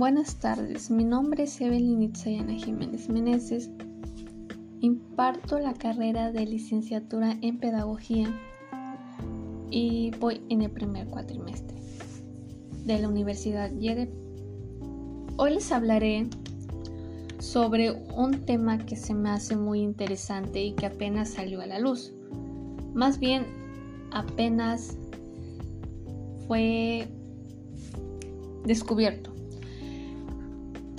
Buenas tardes, mi nombre es Evelyn Itzayana Jiménez Meneses. Imparto la carrera de licenciatura en Pedagogía y voy en el primer cuatrimestre de la Universidad Yede. Hoy les hablaré sobre un tema que se me hace muy interesante y que apenas salió a la luz. Más bien, apenas fue descubierto.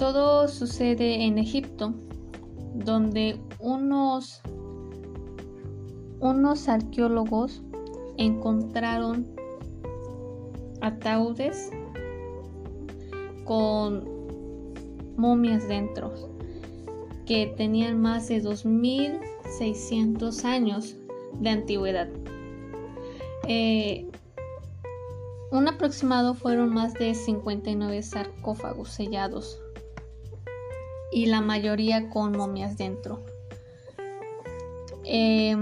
Todo sucede en Egipto, donde unos, unos arqueólogos encontraron ataúdes con momias dentro que tenían más de 2600 años de antigüedad. Eh, un aproximado fueron más de 59 sarcófagos sellados y la mayoría con momias dentro. Eh,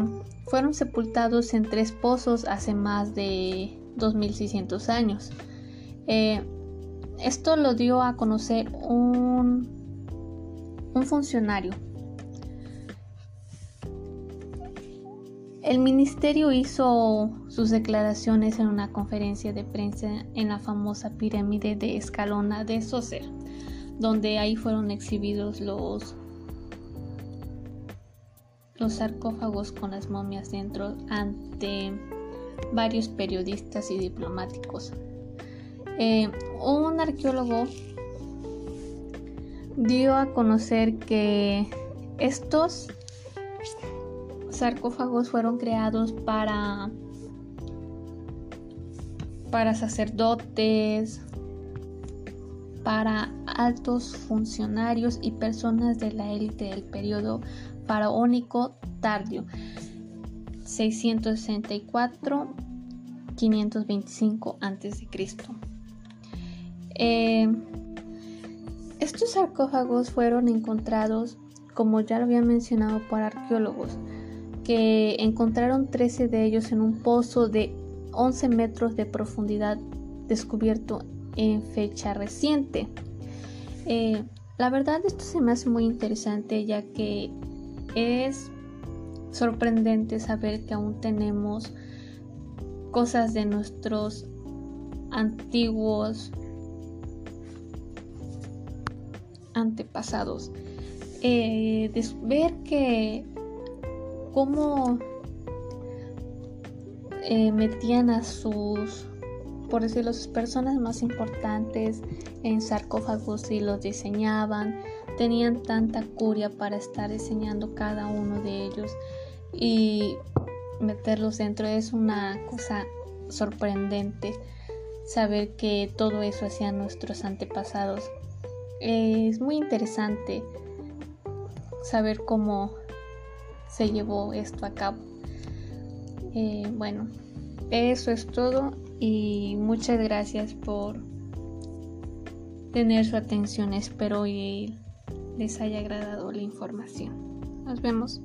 fueron sepultados en tres pozos hace más de 2600 años. Eh, esto lo dio a conocer un, un funcionario. El ministerio hizo sus declaraciones en una conferencia de prensa en la famosa pirámide de Escalona de Socer, donde ahí fueron exhibidos los los sarcófagos con las momias dentro ante varios periodistas y diplomáticos. Eh, un arqueólogo dio a conocer que estos sarcófagos fueron creados para para sacerdotes, para altos funcionarios y personas de la élite del periodo faraónico tardío 664 525 a.C. Estos sarcófagos fueron encontrados, como ya lo había mencionado, por arqueólogos, que encontraron 13 de ellos en un pozo de 11 metros de profundidad descubierto en fecha reciente. Eh, la verdad esto se me hace muy interesante ya que es sorprendente saber que aún tenemos cosas de nuestros antiguos antepasados. Eh, ver que cómo eh, metían a sus, por decirlo, sus personas más importantes en sarcófagos y los diseñaban, tenían tanta curia para estar diseñando cada uno de ellos y meterlos dentro es una cosa sorprendente saber que todo eso hacían nuestros antepasados. Es muy interesante saber cómo se llevó esto a cabo. Eh, bueno, eso es todo y muchas gracias por tener su atención. Espero y les haya agradado la información. Nos vemos.